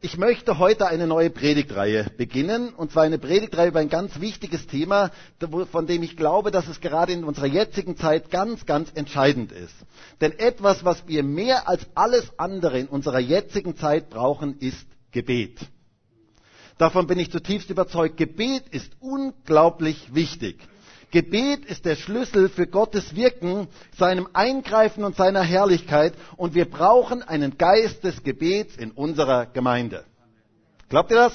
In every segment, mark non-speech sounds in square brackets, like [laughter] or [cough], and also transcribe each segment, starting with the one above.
Ich möchte heute eine neue Predigtreihe beginnen, und zwar eine Predigtreihe über ein ganz wichtiges Thema, von dem ich glaube, dass es gerade in unserer jetzigen Zeit ganz, ganz entscheidend ist. Denn etwas, was wir mehr als alles andere in unserer jetzigen Zeit brauchen, ist Gebet. Davon bin ich zutiefst überzeugt. Gebet ist unglaublich wichtig. Gebet ist der Schlüssel für Gottes Wirken, seinem Eingreifen und seiner Herrlichkeit. Und wir brauchen einen Geist des Gebets in unserer Gemeinde. Glaubt ihr das?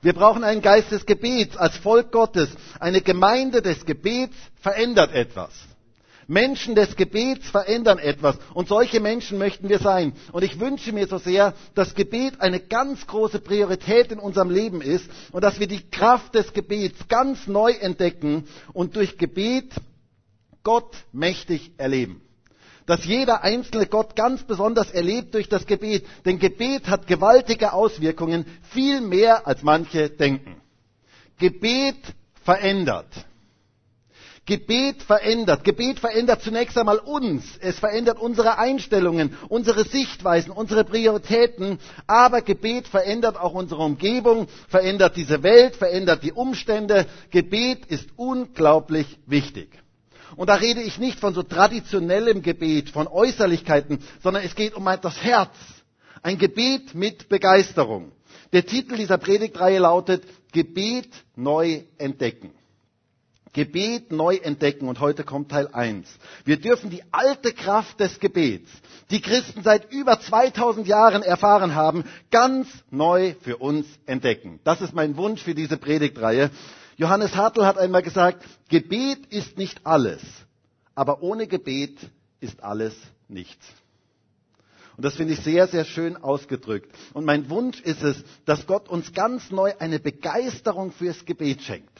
Wir brauchen einen Geist des Gebets als Volk Gottes. Eine Gemeinde des Gebets verändert etwas. Menschen des Gebets verändern etwas. Und solche Menschen möchten wir sein. Und ich wünsche mir so sehr, dass Gebet eine ganz große Priorität in unserem Leben ist und dass wir die Kraft des Gebets ganz neu entdecken und durch Gebet Gott mächtig erleben dass jeder einzelne Gott ganz besonders erlebt durch das Gebet. Denn Gebet hat gewaltige Auswirkungen, viel mehr als manche denken. Gebet verändert. Gebet verändert. Gebet verändert zunächst einmal uns. Es verändert unsere Einstellungen, unsere Sichtweisen, unsere Prioritäten. Aber Gebet verändert auch unsere Umgebung, verändert diese Welt, verändert die Umstände. Gebet ist unglaublich wichtig. Und da rede ich nicht von so traditionellem Gebet, von Äußerlichkeiten, sondern es geht um das Herz. Ein Gebet mit Begeisterung. Der Titel dieser Predigtreihe lautet Gebet neu entdecken. Gebet neu entdecken und heute kommt Teil 1. Wir dürfen die alte Kraft des Gebets, die Christen seit über 2000 Jahren erfahren haben, ganz neu für uns entdecken. Das ist mein Wunsch für diese Predigtreihe. Johannes Hartl hat einmal gesagt, Gebet ist nicht alles, aber ohne Gebet ist alles nichts. Und das finde ich sehr, sehr schön ausgedrückt. Und mein Wunsch ist es, dass Gott uns ganz neu eine Begeisterung fürs Gebet schenkt.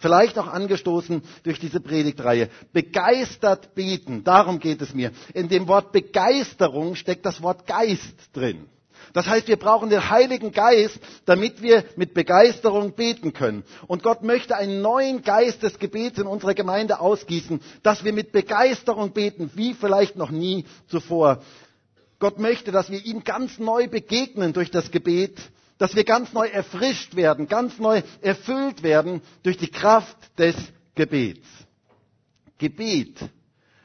Vielleicht auch angestoßen durch diese Predigtreihe. Begeistert beten, darum geht es mir. In dem Wort Begeisterung steckt das Wort Geist drin. Das heißt, wir brauchen den Heiligen Geist, damit wir mit Begeisterung beten können. Und Gott möchte einen neuen Geist des Gebets in unserer Gemeinde ausgießen, dass wir mit Begeisterung beten, wie vielleicht noch nie zuvor. Gott möchte, dass wir ihm ganz neu begegnen durch das Gebet dass wir ganz neu erfrischt werden, ganz neu erfüllt werden durch die Kraft des Gebets. Gebet,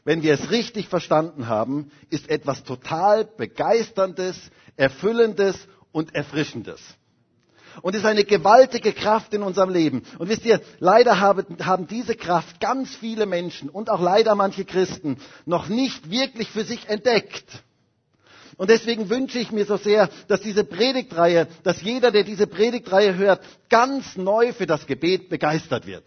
wenn wir es richtig verstanden haben, ist etwas total begeisterndes, erfüllendes und erfrischendes. Und ist eine gewaltige Kraft in unserem Leben. Und wisst ihr, leider haben diese Kraft ganz viele Menschen und auch leider manche Christen noch nicht wirklich für sich entdeckt. Und deswegen wünsche ich mir so sehr, dass diese Predigtreihe, dass jeder, der diese Predigtreihe hört, ganz neu für das Gebet begeistert wird.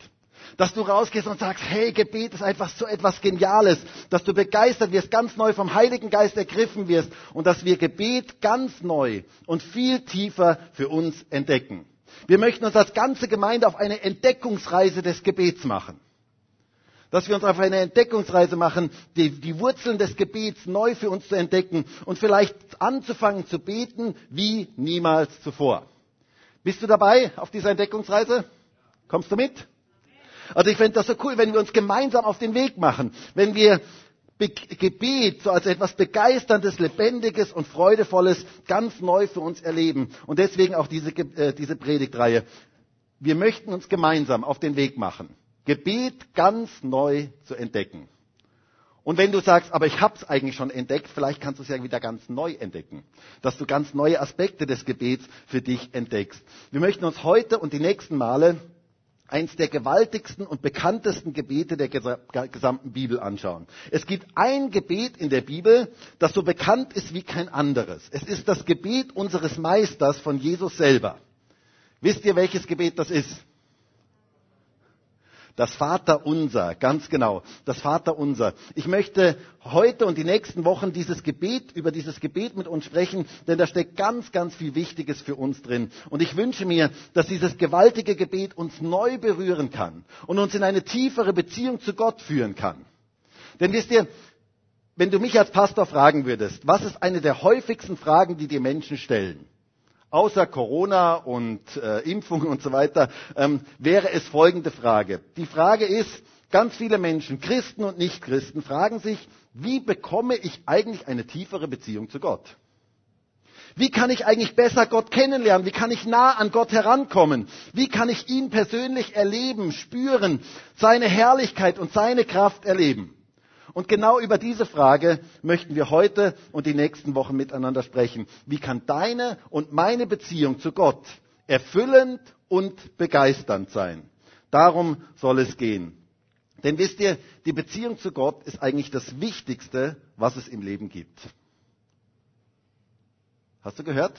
Dass du rausgehst und sagst, hey, Gebet ist einfach so etwas Geniales, dass du begeistert wirst, ganz neu vom Heiligen Geist ergriffen wirst und dass wir Gebet ganz neu und viel tiefer für uns entdecken. Wir möchten uns als ganze Gemeinde auf eine Entdeckungsreise des Gebets machen dass wir uns auf eine Entdeckungsreise machen, die, die, Wurzeln des Gebets neu für uns zu entdecken und vielleicht anzufangen zu beten wie niemals zuvor. Bist du dabei auf dieser Entdeckungsreise? Kommst du mit? Also ich fände das so cool, wenn wir uns gemeinsam auf den Weg machen, wenn wir Be Gebet so als etwas Begeisterndes, Lebendiges und Freudevolles ganz neu für uns erleben. Und deswegen auch diese, äh, diese Predigtreihe. Wir möchten uns gemeinsam auf den Weg machen. Gebet ganz neu zu entdecken. Und wenn du sagst, aber ich habe es eigentlich schon entdeckt, vielleicht kannst du es ja wieder ganz neu entdecken, dass du ganz neue Aspekte des Gebets für dich entdeckst. Wir möchten uns heute und die nächsten Male eins der gewaltigsten und bekanntesten Gebete der gesamten Bibel anschauen. Es gibt ein Gebet in der Bibel, das so bekannt ist wie kein anderes. Es ist das Gebet unseres Meisters von Jesus selber. Wisst ihr, welches Gebet das ist? Das Vaterunser, ganz genau. Das Vaterunser. Ich möchte heute und die nächsten Wochen dieses Gebet, über dieses Gebet mit uns sprechen, denn da steckt ganz, ganz viel Wichtiges für uns drin. Und ich wünsche mir, dass dieses gewaltige Gebet uns neu berühren kann und uns in eine tiefere Beziehung zu Gott führen kann. Denn wisst ihr, wenn du mich als Pastor fragen würdest, was ist eine der häufigsten Fragen, die dir Menschen stellen? Außer Corona und äh, Impfungen und so weiter, ähm, wäre es folgende Frage. Die Frage ist, ganz viele Menschen, Christen und Nichtchristen, fragen sich, wie bekomme ich eigentlich eine tiefere Beziehung zu Gott? Wie kann ich eigentlich besser Gott kennenlernen? Wie kann ich nah an Gott herankommen? Wie kann ich ihn persönlich erleben, spüren, seine Herrlichkeit und seine Kraft erleben? Und genau über diese Frage möchten wir heute und die nächsten Wochen miteinander sprechen. Wie kann deine und meine Beziehung zu Gott erfüllend und begeisternd sein? Darum soll es gehen. Denn wisst ihr, die Beziehung zu Gott ist eigentlich das Wichtigste, was es im Leben gibt. Hast du gehört?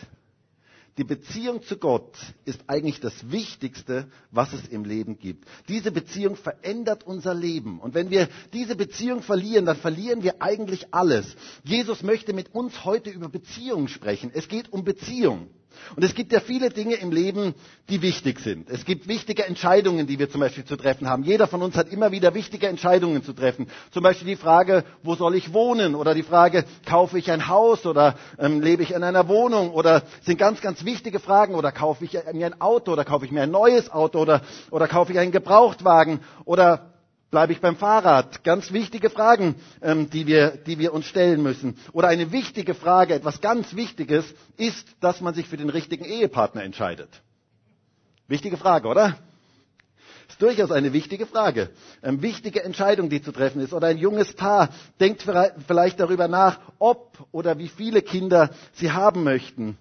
Die Beziehung zu Gott ist eigentlich das Wichtigste, was es im Leben gibt. Diese Beziehung verändert unser Leben. Und wenn wir diese Beziehung verlieren, dann verlieren wir eigentlich alles. Jesus möchte mit uns heute über Beziehungen sprechen. Es geht um Beziehung. Und es gibt ja viele Dinge im Leben, die wichtig sind. Es gibt wichtige Entscheidungen, die wir zum Beispiel zu treffen haben. Jeder von uns hat immer wieder wichtige Entscheidungen zu treffen. Zum Beispiel die Frage, wo soll ich wohnen? Oder die Frage, kaufe ich ein Haus oder ähm, lebe ich in einer Wohnung? Oder sind ganz, ganz wichtige Fragen. Oder kaufe ich mir ein Auto? Oder kaufe ich mir ein neues Auto? Oder, oder kaufe ich einen Gebrauchtwagen? Oder Bleibe ich beim Fahrrad? Ganz wichtige Fragen, ähm, die, wir, die wir uns stellen müssen. Oder eine wichtige Frage, etwas ganz Wichtiges, ist, dass man sich für den richtigen Ehepartner entscheidet. Wichtige Frage, oder? Ist durchaus eine wichtige Frage. Ähm, wichtige Entscheidung, die zu treffen ist. Oder ein junges Paar denkt vielleicht darüber nach, ob oder wie viele Kinder sie haben möchten.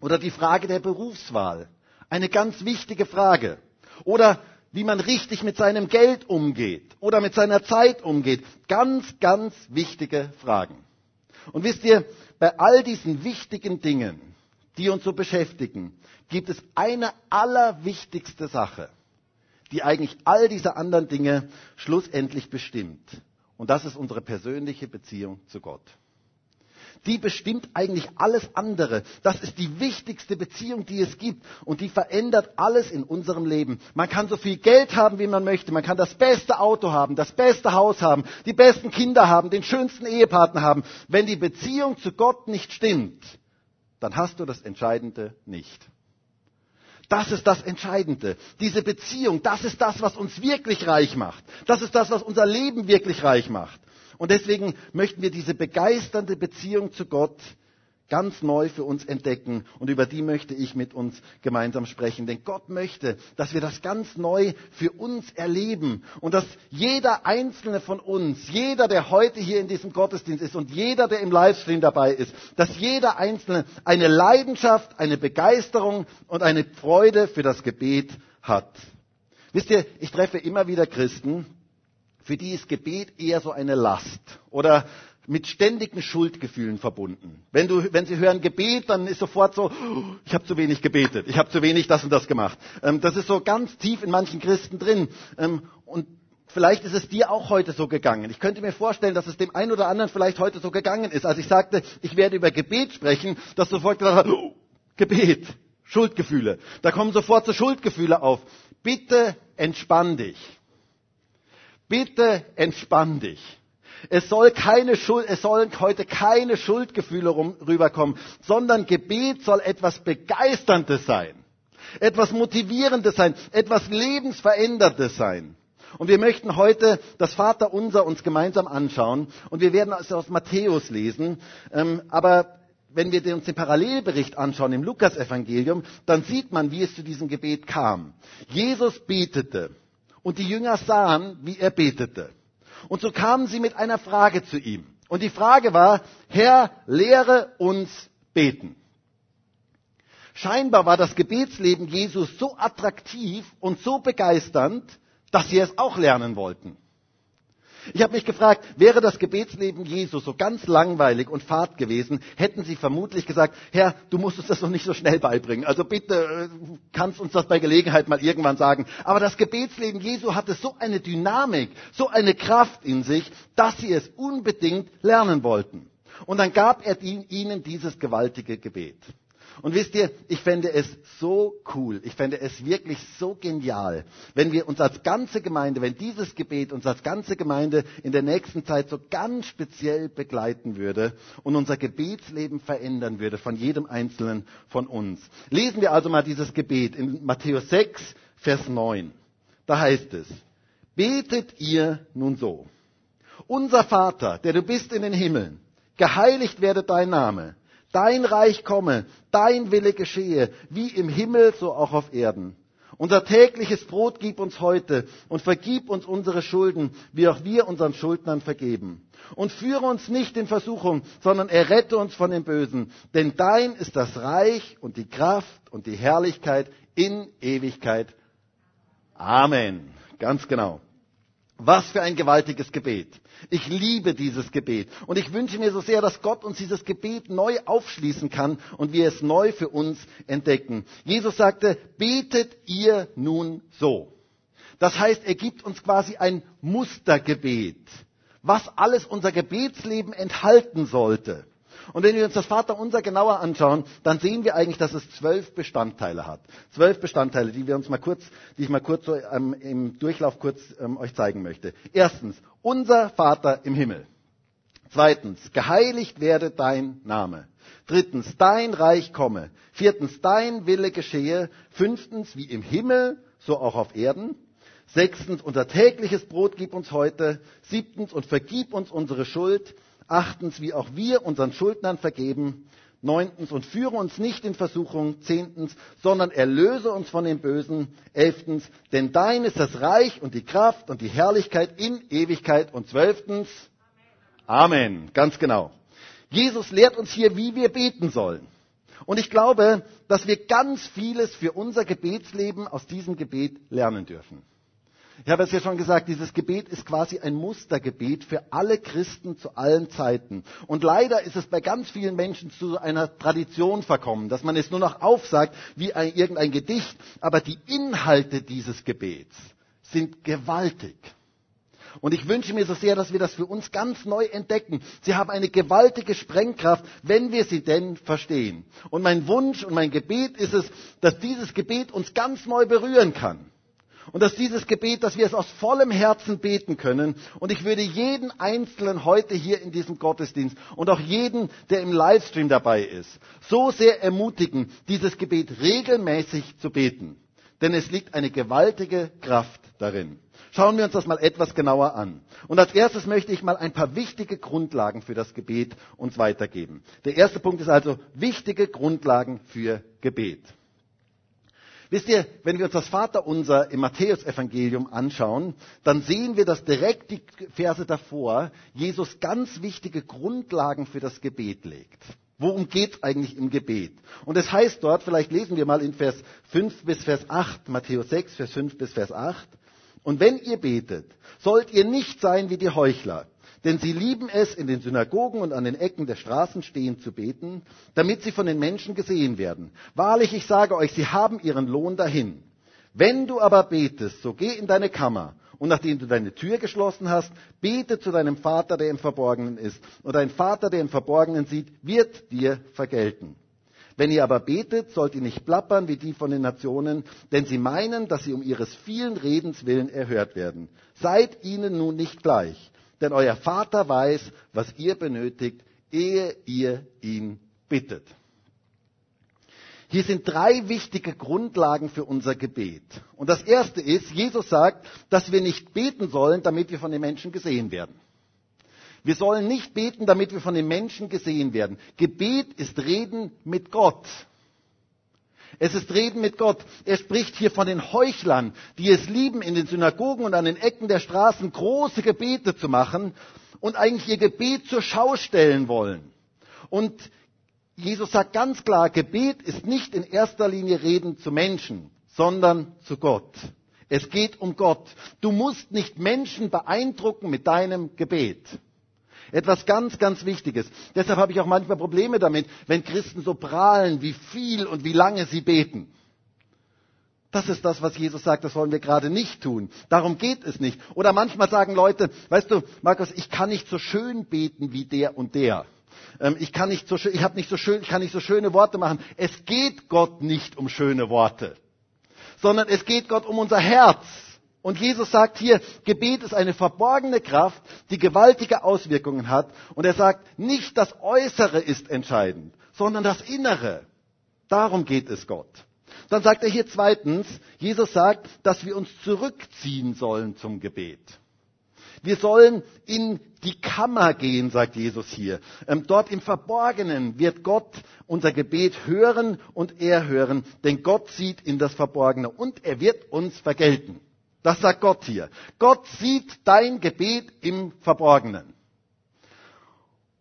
Oder die Frage der Berufswahl. Eine ganz wichtige Frage. Oder wie man richtig mit seinem Geld umgeht oder mit seiner Zeit umgeht. Ganz, ganz wichtige Fragen. Und wisst ihr, bei all diesen wichtigen Dingen, die uns so beschäftigen, gibt es eine allerwichtigste Sache, die eigentlich all diese anderen Dinge schlussendlich bestimmt. Und das ist unsere persönliche Beziehung zu Gott die bestimmt eigentlich alles andere. Das ist die wichtigste Beziehung, die es gibt. Und die verändert alles in unserem Leben. Man kann so viel Geld haben, wie man möchte. Man kann das beste Auto haben, das beste Haus haben, die besten Kinder haben, den schönsten Ehepartner haben. Wenn die Beziehung zu Gott nicht stimmt, dann hast du das Entscheidende nicht. Das ist das Entscheidende. Diese Beziehung, das ist das, was uns wirklich reich macht. Das ist das, was unser Leben wirklich reich macht. Und deswegen möchten wir diese begeisternde Beziehung zu Gott ganz neu für uns entdecken. Und über die möchte ich mit uns gemeinsam sprechen. Denn Gott möchte, dass wir das ganz neu für uns erleben. Und dass jeder einzelne von uns, jeder, der heute hier in diesem Gottesdienst ist und jeder, der im Livestream dabei ist, dass jeder einzelne eine Leidenschaft, eine Begeisterung und eine Freude für das Gebet hat. Wisst ihr, ich treffe immer wieder Christen, für die ist Gebet eher so eine Last oder mit ständigen Schuldgefühlen verbunden. Wenn, du, wenn sie hören Gebet, dann ist sofort so, oh, ich habe zu wenig gebetet, ich habe zu wenig das und das gemacht. Ähm, das ist so ganz tief in manchen Christen drin. Ähm, und vielleicht ist es dir auch heute so gegangen. Ich könnte mir vorstellen, dass es dem einen oder anderen vielleicht heute so gegangen ist. Als ich sagte, ich werde über Gebet sprechen, dass sofort gedacht hast, oh, Gebet, Schuldgefühle. Da kommen sofort so Schuldgefühle auf. Bitte entspann dich. Bitte entspann dich. Es soll keine Schuld, es sollen heute keine Schuldgefühle rüberkommen, sondern Gebet soll etwas Begeisterndes sein. Etwas Motivierendes sein, etwas Lebensveränderndes sein. Und wir möchten heute das Vaterunser uns gemeinsam anschauen und wir werden es aus Matthäus lesen. Ähm, aber wenn wir uns den Parallelbericht anschauen im Lukasevangelium, dann sieht man, wie es zu diesem Gebet kam. Jesus betete. Und die Jünger sahen, wie er betete. Und so kamen sie mit einer Frage zu ihm. Und die Frage war, Herr, lehre uns beten. Scheinbar war das Gebetsleben Jesus so attraktiv und so begeisternd, dass sie es auch lernen wollten. Ich habe mich gefragt, wäre das Gebetsleben Jesu so ganz langweilig und fad gewesen, hätten sie vermutlich gesagt, Herr, du musst uns das noch nicht so schnell beibringen. Also bitte äh, kannst uns das bei Gelegenheit mal irgendwann sagen. Aber das Gebetsleben Jesu hatte so eine Dynamik, so eine Kraft in sich, dass sie es unbedingt lernen wollten. Und dann gab er ihnen dieses gewaltige Gebet. Und wisst ihr, ich fände es so cool, ich fände es wirklich so genial, wenn wir uns als ganze Gemeinde, wenn dieses Gebet uns als ganze Gemeinde in der nächsten Zeit so ganz speziell begleiten würde und unser Gebetsleben verändern würde von jedem Einzelnen von uns. Lesen wir also mal dieses Gebet in Matthäus 6, Vers 9. Da heißt es, betet ihr nun so. Unser Vater, der du bist in den Himmeln, geheiligt werde dein Name Dein Reich komme, dein Wille geschehe, wie im Himmel, so auch auf Erden. Unser tägliches Brot gib uns heute und vergib uns unsere Schulden, wie auch wir unseren Schuldnern vergeben. Und führe uns nicht in Versuchung, sondern errette uns von dem Bösen. Denn dein ist das Reich und die Kraft und die Herrlichkeit in Ewigkeit. Amen. Ganz genau. Was für ein gewaltiges Gebet. Ich liebe dieses Gebet. Und ich wünsche mir so sehr, dass Gott uns dieses Gebet neu aufschließen kann und wir es neu für uns entdecken. Jesus sagte, betet ihr nun so. Das heißt, er gibt uns quasi ein Mustergebet, was alles unser Gebetsleben enthalten sollte. Und wenn wir uns das Vaterunser genauer anschauen, dann sehen wir eigentlich, dass es zwölf Bestandteile hat. Zwölf Bestandteile, die wir uns mal kurz, die ich mal kurz so ähm, im Durchlauf kurz ähm, euch zeigen möchte. Erstens, unser Vater im Himmel. Zweitens, geheiligt werde dein Name. Drittens, dein Reich komme. Viertens, dein Wille geschehe. Fünftens, wie im Himmel, so auch auf Erden. Sechstens, unser tägliches Brot gib uns heute. Siebtens, und vergib uns unsere Schuld. Achtens, wie auch wir unseren Schuldnern vergeben. Neuntens, und führe uns nicht in Versuchung. Zehntens, sondern erlöse uns von dem Bösen. Elftens, denn dein ist das Reich und die Kraft und die Herrlichkeit in Ewigkeit. Und zwölftens, Amen. Ganz genau. Jesus lehrt uns hier, wie wir beten sollen. Und ich glaube, dass wir ganz vieles für unser Gebetsleben aus diesem Gebet lernen dürfen. Ich habe es ja schon gesagt, dieses Gebet ist quasi ein Mustergebet für alle Christen zu allen Zeiten. Und leider ist es bei ganz vielen Menschen zu einer Tradition verkommen, dass man es nur noch aufsagt wie ein, irgendein Gedicht. Aber die Inhalte dieses Gebets sind gewaltig. Und ich wünsche mir so sehr, dass wir das für uns ganz neu entdecken. Sie haben eine gewaltige Sprengkraft, wenn wir sie denn verstehen. Und mein Wunsch und mein Gebet ist es, dass dieses Gebet uns ganz neu berühren kann. Und dass dieses Gebet, dass wir es aus vollem Herzen beten können. Und ich würde jeden Einzelnen heute hier in diesem Gottesdienst und auch jeden, der im Livestream dabei ist, so sehr ermutigen, dieses Gebet regelmäßig zu beten. Denn es liegt eine gewaltige Kraft darin. Schauen wir uns das mal etwas genauer an. Und als erstes möchte ich mal ein paar wichtige Grundlagen für das Gebet uns weitergeben. Der erste Punkt ist also wichtige Grundlagen für Gebet. Wisst ihr, wenn wir uns das Vaterunser im Matthäusevangelium anschauen, dann sehen wir, dass direkt die Verse davor Jesus ganz wichtige Grundlagen für das Gebet legt. Worum geht es eigentlich im Gebet? Und es heißt dort, vielleicht lesen wir mal in Vers 5 bis Vers 8, Matthäus 6, Vers 5 bis Vers 8. Und wenn ihr betet, sollt ihr nicht sein wie die Heuchler, denn sie lieben es, in den Synagogen und an den Ecken der Straßen stehen zu beten, damit sie von den Menschen gesehen werden. Wahrlich, ich sage euch, sie haben ihren Lohn dahin. Wenn du aber betest, so geh in deine Kammer, und nachdem du deine Tür geschlossen hast, bete zu deinem Vater, der im Verborgenen ist. Und dein Vater, der im Verborgenen sieht, wird dir vergelten. Wenn ihr aber betet, sollt ihr nicht plappern wie die von den Nationen, denn sie meinen, dass sie um ihres vielen Redens willen erhört werden. Seid ihnen nun nicht gleich, denn euer Vater weiß, was ihr benötigt, ehe ihr ihn bittet. Hier sind drei wichtige Grundlagen für unser Gebet. Und das erste ist, Jesus sagt, dass wir nicht beten sollen, damit wir von den Menschen gesehen werden. Wir sollen nicht beten, damit wir von den Menschen gesehen werden. Gebet ist Reden mit Gott. Es ist Reden mit Gott. Er spricht hier von den Heuchlern, die es lieben, in den Synagogen und an den Ecken der Straßen große Gebete zu machen und eigentlich ihr Gebet zur Schau stellen wollen. Und Jesus sagt ganz klar, Gebet ist nicht in erster Linie Reden zu Menschen, sondern zu Gott. Es geht um Gott. Du musst nicht Menschen beeindrucken mit deinem Gebet. Etwas ganz, ganz Wichtiges. Deshalb habe ich auch manchmal Probleme damit, wenn Christen so prahlen, wie viel und wie lange sie beten. Das ist das, was Jesus sagt, das wollen wir gerade nicht tun. Darum geht es nicht. Oder manchmal sagen Leute, weißt du, Markus, ich kann nicht so schön beten wie der und der. Ähm, ich kann nicht so schön, ich habe nicht so schön, ich kann nicht so schöne Worte machen. Es geht Gott nicht um schöne Worte, sondern es geht Gott um unser Herz. Und Jesus sagt hier, Gebet ist eine verborgene Kraft, die gewaltige Auswirkungen hat. Und er sagt, nicht das Äußere ist entscheidend, sondern das Innere. Darum geht es Gott. Dann sagt er hier zweitens, Jesus sagt, dass wir uns zurückziehen sollen zum Gebet. Wir sollen in die Kammer gehen, sagt Jesus hier. Ähm, dort im Verborgenen wird Gott unser Gebet hören und er hören, denn Gott sieht in das Verborgene und er wird uns vergelten. Das sagt Gott hier. Gott sieht dein Gebet im Verborgenen.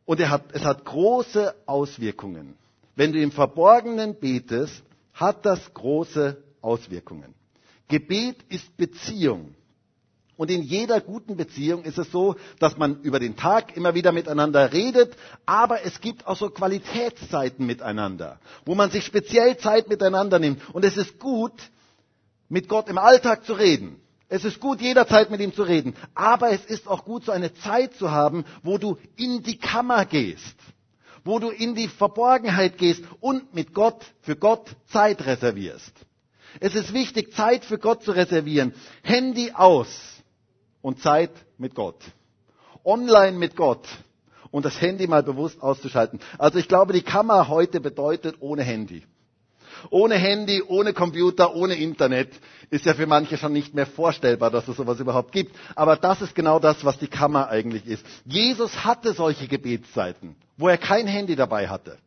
Und er hat, es hat große Auswirkungen. Wenn du im Verborgenen betest, hat das große Auswirkungen. Gebet ist Beziehung. Und in jeder guten Beziehung ist es so, dass man über den Tag immer wieder miteinander redet, aber es gibt auch so Qualitätszeiten miteinander, wo man sich speziell Zeit miteinander nimmt. Und es ist gut, mit Gott im Alltag zu reden. Es ist gut, jederzeit mit ihm zu reden. Aber es ist auch gut, so eine Zeit zu haben, wo du in die Kammer gehst, wo du in die Verborgenheit gehst und mit Gott, für Gott Zeit reservierst. Es ist wichtig, Zeit für Gott zu reservieren. Handy aus und Zeit mit Gott. Online mit Gott und das Handy mal bewusst auszuschalten. Also ich glaube, die Kammer heute bedeutet ohne Handy. Ohne Handy, ohne Computer, ohne Internet ist ja für manche schon nicht mehr vorstellbar, dass es sowas überhaupt gibt. Aber das ist genau das, was die Kammer eigentlich ist. Jesus hatte solche Gebetszeiten, wo er kein Handy dabei hatte.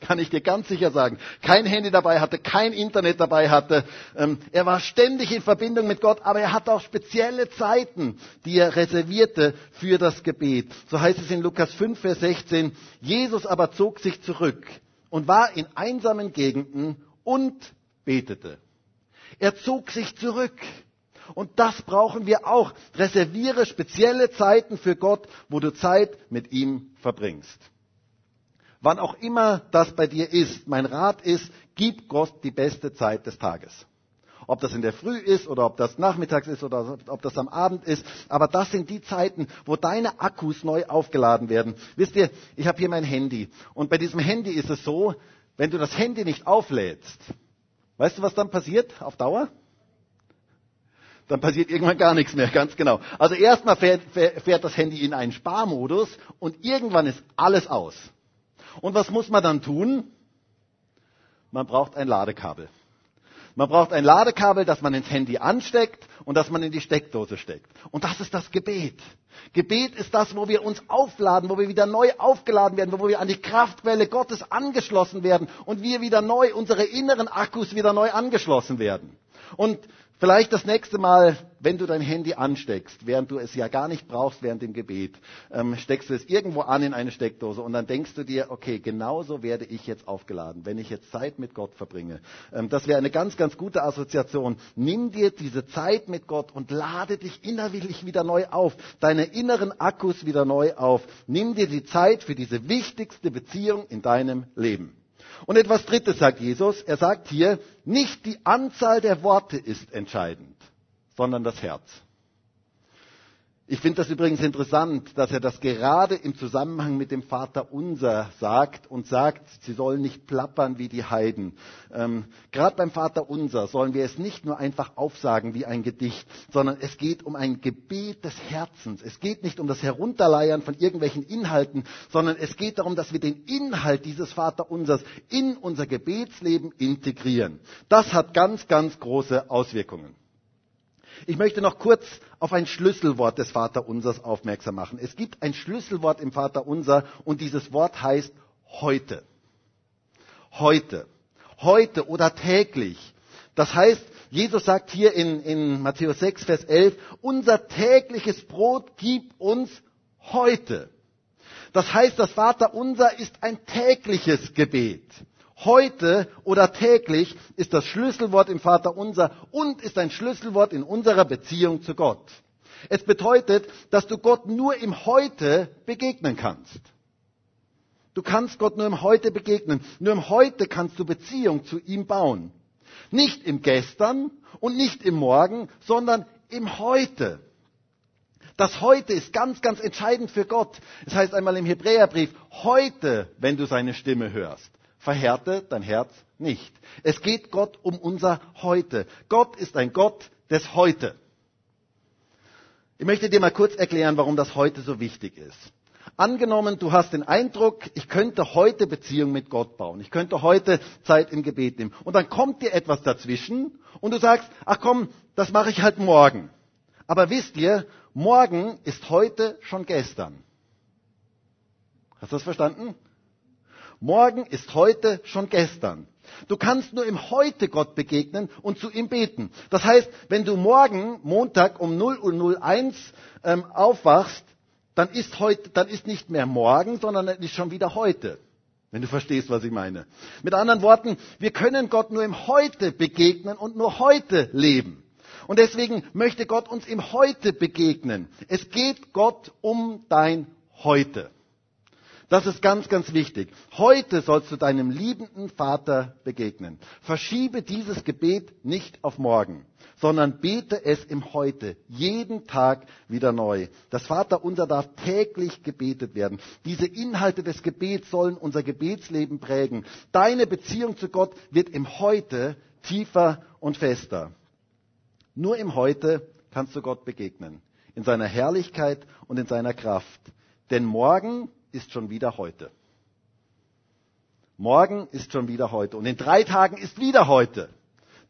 Kann ich dir ganz sicher sagen. Kein Handy dabei hatte, kein Internet dabei hatte. Ähm, er war ständig in Verbindung mit Gott, aber er hatte auch spezielle Zeiten, die er reservierte für das Gebet. So heißt es in Lukas 5, Vers 16. Jesus aber zog sich zurück und war in einsamen Gegenden und betete. Er zog sich zurück. Und das brauchen wir auch. Reserviere spezielle Zeiten für Gott, wo du Zeit mit ihm verbringst. Wann auch immer das bei dir ist, mein Rat ist, gib Gott die beste Zeit des Tages. Ob das in der Früh ist oder ob das nachmittags ist oder ob das am Abend ist. Aber das sind die Zeiten, wo deine Akkus neu aufgeladen werden. Wisst ihr, ich habe hier mein Handy. Und bei diesem Handy ist es so, wenn du das Handy nicht auflädst, weißt du, was dann passiert auf Dauer? Dann passiert irgendwann gar nichts mehr, ganz genau. Also erstmal fährt, fährt das Handy in einen Sparmodus und irgendwann ist alles aus. Und was muss man dann tun? Man braucht ein Ladekabel. Man braucht ein Ladekabel, das man ins Handy ansteckt und das man in die Steckdose steckt. Und das ist das Gebet. Gebet ist das, wo wir uns aufladen, wo wir wieder neu aufgeladen werden, wo wir an die Kraftquelle Gottes angeschlossen werden und wir wieder neu, unsere inneren Akkus wieder neu angeschlossen werden. Und Vielleicht das nächste Mal, wenn du dein Handy ansteckst, während du es ja gar nicht brauchst während dem Gebet, ähm, steckst du es irgendwo an in eine Steckdose und dann denkst du dir, okay, genauso werde ich jetzt aufgeladen, wenn ich jetzt Zeit mit Gott verbringe. Ähm, das wäre eine ganz, ganz gute Assoziation. Nimm dir diese Zeit mit Gott und lade dich innerlich wieder neu auf, deine inneren Akkus wieder neu auf. Nimm dir die Zeit für diese wichtigste Beziehung in deinem Leben. Und etwas Drittes sagt Jesus. Er sagt hier, nicht die Anzahl der Worte ist entscheidend, sondern das Herz. Ich finde das übrigens interessant, dass er das gerade im Zusammenhang mit dem Vater Unser sagt und sagt, sie sollen nicht plappern wie die Heiden. Ähm, gerade beim Vater Unser sollen wir es nicht nur einfach aufsagen wie ein Gedicht, sondern es geht um ein Gebet des Herzens. Es geht nicht um das Herunterleiern von irgendwelchen Inhalten, sondern es geht darum, dass wir den Inhalt dieses Vater Unsers in unser Gebetsleben integrieren. Das hat ganz, ganz große Auswirkungen. Ich möchte noch kurz auf ein Schlüsselwort des Vaterunsers aufmerksam machen. Es gibt ein Schlüsselwort im Vaterunser und dieses Wort heißt heute. Heute. Heute oder täglich. Das heißt, Jesus sagt hier in, in Matthäus 6, Vers 11, unser tägliches Brot gib uns heute. Das heißt, das Vaterunser ist ein tägliches Gebet heute oder täglich ist das Schlüsselwort im Vater unser und ist ein Schlüsselwort in unserer Beziehung zu Gott. Es bedeutet, dass du Gott nur im Heute begegnen kannst. Du kannst Gott nur im Heute begegnen. Nur im Heute kannst du Beziehung zu ihm bauen. Nicht im Gestern und nicht im Morgen, sondern im Heute. Das Heute ist ganz, ganz entscheidend für Gott. Es heißt einmal im Hebräerbrief, heute, wenn du seine Stimme hörst verhärte dein Herz nicht. Es geht Gott um unser Heute. Gott ist ein Gott des Heute. Ich möchte dir mal kurz erklären, warum das heute so wichtig ist. Angenommen, du hast den Eindruck, ich könnte heute Beziehung mit Gott bauen. Ich könnte heute Zeit im Gebet nehmen. Und dann kommt dir etwas dazwischen und du sagst, ach komm, das mache ich halt morgen. Aber wisst ihr, Morgen ist heute schon gestern. Hast du das verstanden? Morgen ist heute schon gestern. Du kannst nur im Heute Gott begegnen und zu ihm beten. Das heißt, wenn du morgen, Montag um 0 Uhr 01 ähm, aufwachst, dann ist, heute, dann ist nicht mehr morgen, sondern dann ist schon wieder heute. Wenn du verstehst, was ich meine. Mit anderen Worten, wir können Gott nur im Heute begegnen und nur heute leben. Und deswegen möchte Gott uns im Heute begegnen. Es geht Gott um dein Heute. Das ist ganz, ganz wichtig. Heute sollst du deinem liebenden Vater begegnen. Verschiebe dieses Gebet nicht auf morgen, sondern bete es im Heute, jeden Tag wieder neu. Das Vater unser darf täglich gebetet werden. Diese Inhalte des Gebets sollen unser Gebetsleben prägen. Deine Beziehung zu Gott wird im Heute tiefer und fester. Nur im Heute kannst du Gott begegnen. In seiner Herrlichkeit und in seiner Kraft. Denn morgen ist schon wieder heute. Morgen ist schon wieder heute. Und in drei Tagen ist wieder heute.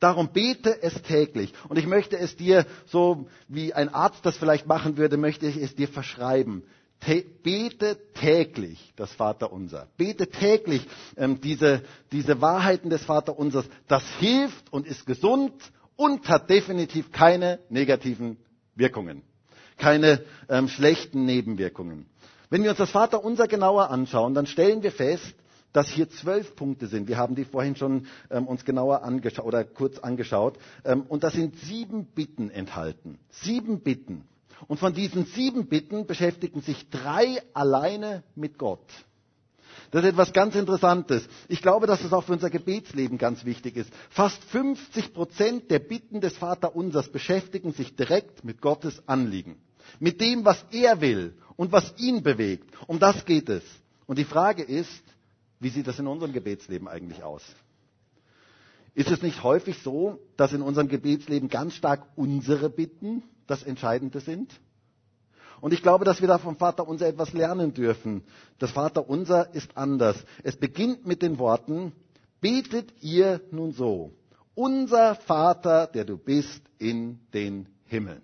Darum bete es täglich. Und ich möchte es dir, so wie ein Arzt das vielleicht machen würde, möchte ich es dir verschreiben. bete täglich das Vaterunser. Bete täglich ähm, diese, diese Wahrheiten des Vaterunsers. Das hilft und ist gesund und hat definitiv keine negativen Wirkungen. Keine ähm, schlechten Nebenwirkungen. Wenn wir uns das Vaterunser genauer anschauen, dann stellen wir fest, dass hier zwölf Punkte sind. Wir haben die vorhin schon ähm, uns genauer angeschaut oder kurz angeschaut. Ähm, und da sind sieben Bitten enthalten. Sieben Bitten. Und von diesen sieben Bitten beschäftigen sich drei alleine mit Gott. Das ist etwas ganz Interessantes. Ich glaube, dass es auch für unser Gebetsleben ganz wichtig ist. Fast 50 Prozent der Bitten des Vaterunsers beschäftigen sich direkt mit Gottes Anliegen. Mit dem, was er will und was ihn bewegt. Um das geht es. Und die Frage ist, wie sieht das in unserem Gebetsleben eigentlich aus? Ist es nicht häufig so, dass in unserem Gebetsleben ganz stark unsere Bitten das Entscheidende sind? Und ich glaube, dass wir da vom Vater unser etwas lernen dürfen. Das Vater unser ist anders. Es beginnt mit den Worten, betet ihr nun so, unser Vater, der du bist in den Himmeln.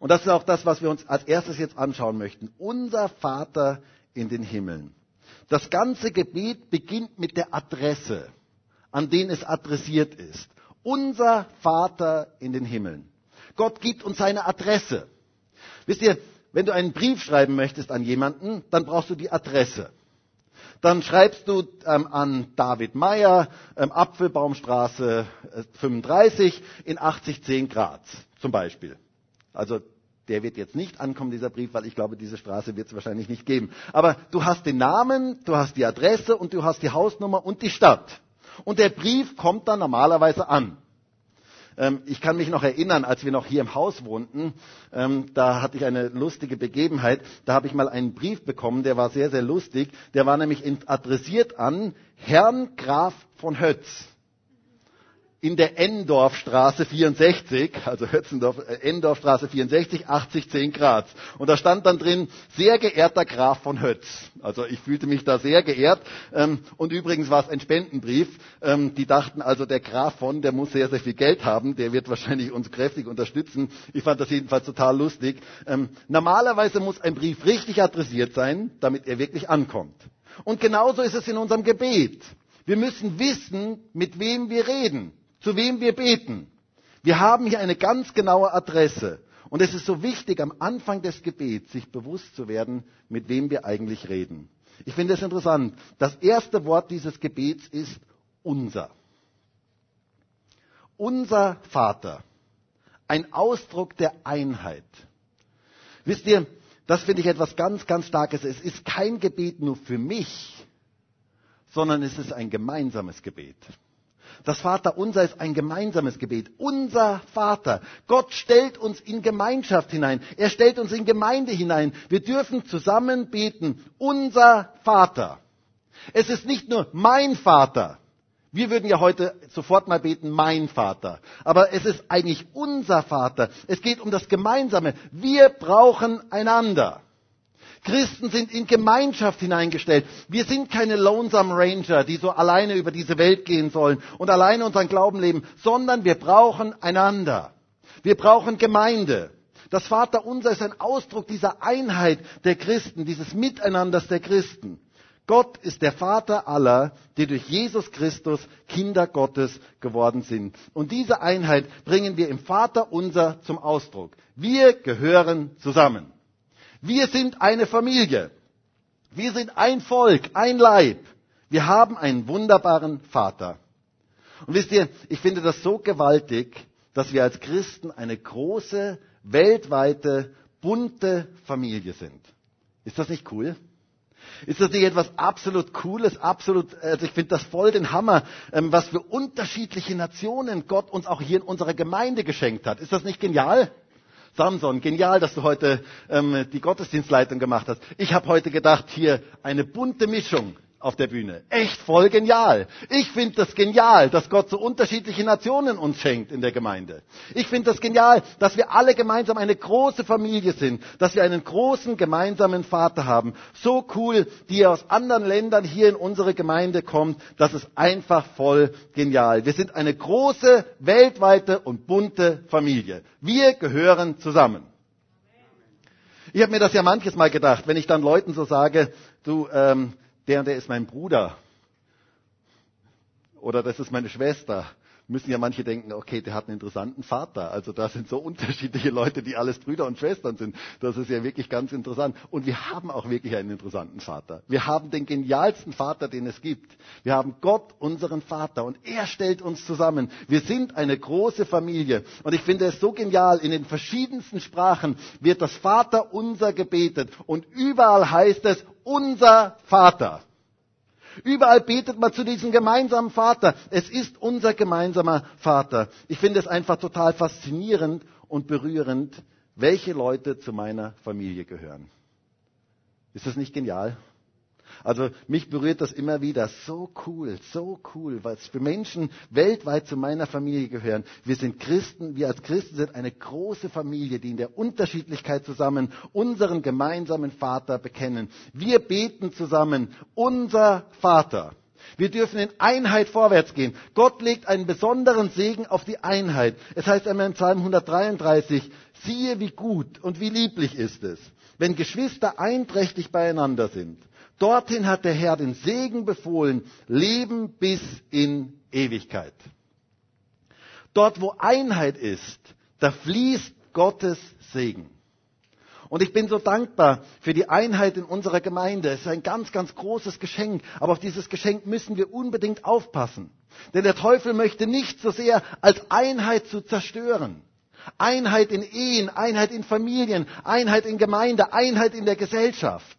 Und das ist auch das, was wir uns als erstes jetzt anschauen möchten. Unser Vater in den Himmeln. Das ganze Gebet beginnt mit der Adresse, an den es adressiert ist. Unser Vater in den Himmeln. Gott gibt uns seine Adresse. Wisst ihr, wenn du einen Brief schreiben möchtest an jemanden, dann brauchst du die Adresse. Dann schreibst du ähm, an David Meyer, ähm, Apfelbaumstraße äh, 35 in 8010 Grad zum Beispiel. Also der wird jetzt nicht ankommen, dieser Brief, weil ich glaube, diese Straße wird es wahrscheinlich nicht geben. Aber du hast den Namen, du hast die Adresse und du hast die Hausnummer und die Stadt. Und der Brief kommt dann normalerweise an. Ähm, ich kann mich noch erinnern, als wir noch hier im Haus wohnten, ähm, da hatte ich eine lustige Begebenheit. Da habe ich mal einen Brief bekommen, der war sehr, sehr lustig. Der war nämlich adressiert an Herrn Graf von Hötz in der Endorfstraße 64, also Hötzendorf, äh, Endorfstraße 64, 80, 10 Grad. Und da stand dann drin, sehr geehrter Graf von Hötz. Also ich fühlte mich da sehr geehrt. Ähm, und übrigens war es ein Spendenbrief. Ähm, die dachten also, der Graf von, der muss sehr, sehr viel Geld haben, der wird wahrscheinlich uns kräftig unterstützen. Ich fand das jedenfalls total lustig. Ähm, normalerweise muss ein Brief richtig adressiert sein, damit er wirklich ankommt. Und genauso ist es in unserem Gebet. Wir müssen wissen, mit wem wir reden zu wem wir beten. Wir haben hier eine ganz genaue Adresse. Und es ist so wichtig, am Anfang des Gebets sich bewusst zu werden, mit wem wir eigentlich reden. Ich finde es interessant. Das erste Wort dieses Gebets ist unser. Unser Vater. Ein Ausdruck der Einheit. Wisst ihr, das finde ich etwas ganz, ganz Starkes. Es ist kein Gebet nur für mich, sondern es ist ein gemeinsames Gebet. Das Vaterunser ist ein gemeinsames Gebet. Unser Vater. Gott stellt uns in Gemeinschaft hinein. Er stellt uns in Gemeinde hinein. Wir dürfen zusammen beten. Unser Vater. Es ist nicht nur mein Vater. Wir würden ja heute sofort mal beten, mein Vater. Aber es ist eigentlich unser Vater. Es geht um das Gemeinsame. Wir brauchen einander. Christen sind in Gemeinschaft hineingestellt. Wir sind keine Lonesome Ranger, die so alleine über diese Welt gehen sollen und alleine unseren Glauben leben, sondern wir brauchen einander. Wir brauchen Gemeinde. Das Vaterunser ist ein Ausdruck dieser Einheit der Christen, dieses Miteinanders der Christen. Gott ist der Vater aller, die durch Jesus Christus Kinder Gottes geworden sind. Und diese Einheit bringen wir im Vater unser zum Ausdruck. Wir gehören zusammen. Wir sind eine Familie. Wir sind ein Volk, ein Leib. Wir haben einen wunderbaren Vater. Und wisst ihr, ich finde das so gewaltig, dass wir als Christen eine große, weltweite, bunte Familie sind. Ist das nicht cool? Ist das nicht etwas absolut Cooles, absolut, also ich finde das voll den Hammer, ähm, was für unterschiedliche Nationen Gott uns auch hier in unserer Gemeinde geschenkt hat. Ist das nicht genial? Samson, genial, dass du heute ähm, die Gottesdienstleitung gemacht hast. Ich habe heute gedacht, hier eine bunte Mischung auf der Bühne. Echt voll genial. Ich finde das genial, dass Gott so unterschiedliche Nationen uns schenkt in der Gemeinde. Ich finde das genial, dass wir alle gemeinsam eine große Familie sind, dass wir einen großen gemeinsamen Vater haben. So cool, die aus anderen Ländern hier in unsere Gemeinde kommt, das ist einfach voll genial. Wir sind eine große, weltweite und bunte Familie. Wir gehören zusammen. Ich habe mir das ja manches Mal gedacht, wenn ich dann Leuten so sage, du, ähm, der und der ist mein Bruder oder das ist meine Schwester, müssen ja manche denken, okay, der hat einen interessanten Vater. Also da sind so [laughs] unterschiedliche Leute, die alles Brüder und Schwestern sind. Das ist ja wirklich ganz interessant. Und wir haben auch wirklich einen interessanten Vater. Wir haben den genialsten Vater, den es gibt. Wir haben Gott, unseren Vater. Und er stellt uns zusammen. Wir sind eine große Familie. Und ich finde es so genial, in den verschiedensten Sprachen wird das Vater unser gebetet. Und überall heißt es, unser Vater. Überall betet man zu diesem gemeinsamen Vater. Es ist unser gemeinsamer Vater. Ich finde es einfach total faszinierend und berührend, welche Leute zu meiner Familie gehören. Ist das nicht genial? Also mich berührt das immer wieder. So cool, so cool, es für Menschen weltweit zu meiner Familie gehören. Wir sind Christen, wir als Christen sind eine große Familie, die in der Unterschiedlichkeit zusammen unseren gemeinsamen Vater bekennen. Wir beten zusammen, unser Vater. Wir dürfen in Einheit vorwärts gehen. Gott legt einen besonderen Segen auf die Einheit. Es heißt einmal im Psalm 133, siehe wie gut und wie lieblich ist es, wenn Geschwister einträchtig beieinander sind. Dorthin hat der Herr den Segen befohlen, Leben bis in Ewigkeit. Dort, wo Einheit ist, da fließt Gottes Segen. Und ich bin so dankbar für die Einheit in unserer Gemeinde. Es ist ein ganz, ganz großes Geschenk. Aber auf dieses Geschenk müssen wir unbedingt aufpassen. Denn der Teufel möchte nicht so sehr als Einheit zu zerstören. Einheit in Ehen, Einheit in Familien, Einheit in Gemeinde, Einheit in der Gesellschaft.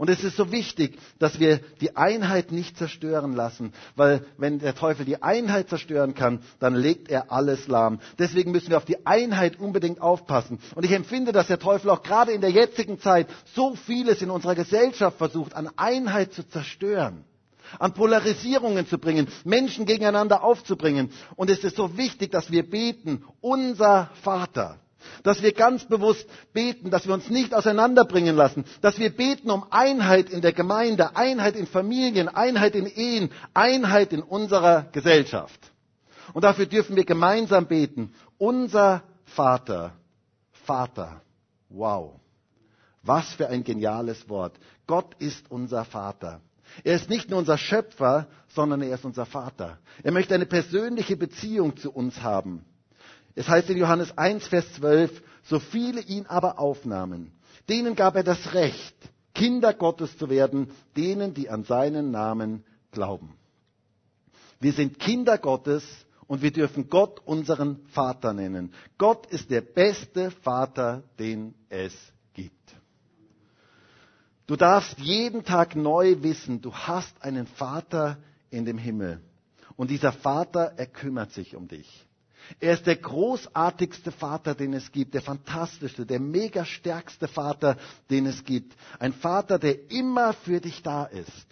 Und es ist so wichtig, dass wir die Einheit nicht zerstören lassen, weil wenn der Teufel die Einheit zerstören kann, dann legt er alles lahm. Deswegen müssen wir auf die Einheit unbedingt aufpassen. Und ich empfinde, dass der Teufel auch gerade in der jetzigen Zeit so vieles in unserer Gesellschaft versucht, an Einheit zu zerstören an Polarisierungen zu bringen, Menschen gegeneinander aufzubringen. Und es ist so wichtig, dass wir beten, unser Vater. Dass wir ganz bewusst beten, dass wir uns nicht auseinanderbringen lassen, dass wir beten um Einheit in der Gemeinde, Einheit in Familien, Einheit in Ehen, Einheit in unserer Gesellschaft. Und dafür dürfen wir gemeinsam beten. Unser Vater, Vater, wow. Was für ein geniales Wort. Gott ist unser Vater. Er ist nicht nur unser Schöpfer, sondern er ist unser Vater. Er möchte eine persönliche Beziehung zu uns haben. Es heißt in Johannes 1, Vers 12, so viele ihn aber aufnahmen, denen gab er das Recht, Kinder Gottes zu werden, denen, die an seinen Namen glauben. Wir sind Kinder Gottes und wir dürfen Gott unseren Vater nennen. Gott ist der beste Vater, den es gibt. Du darfst jeden Tag neu wissen, du hast einen Vater in dem Himmel. Und dieser Vater, er kümmert sich um dich. Er ist der großartigste Vater, den es gibt, der fantastischste, der mega stärkste Vater, den es gibt. Ein Vater, der immer für dich da ist.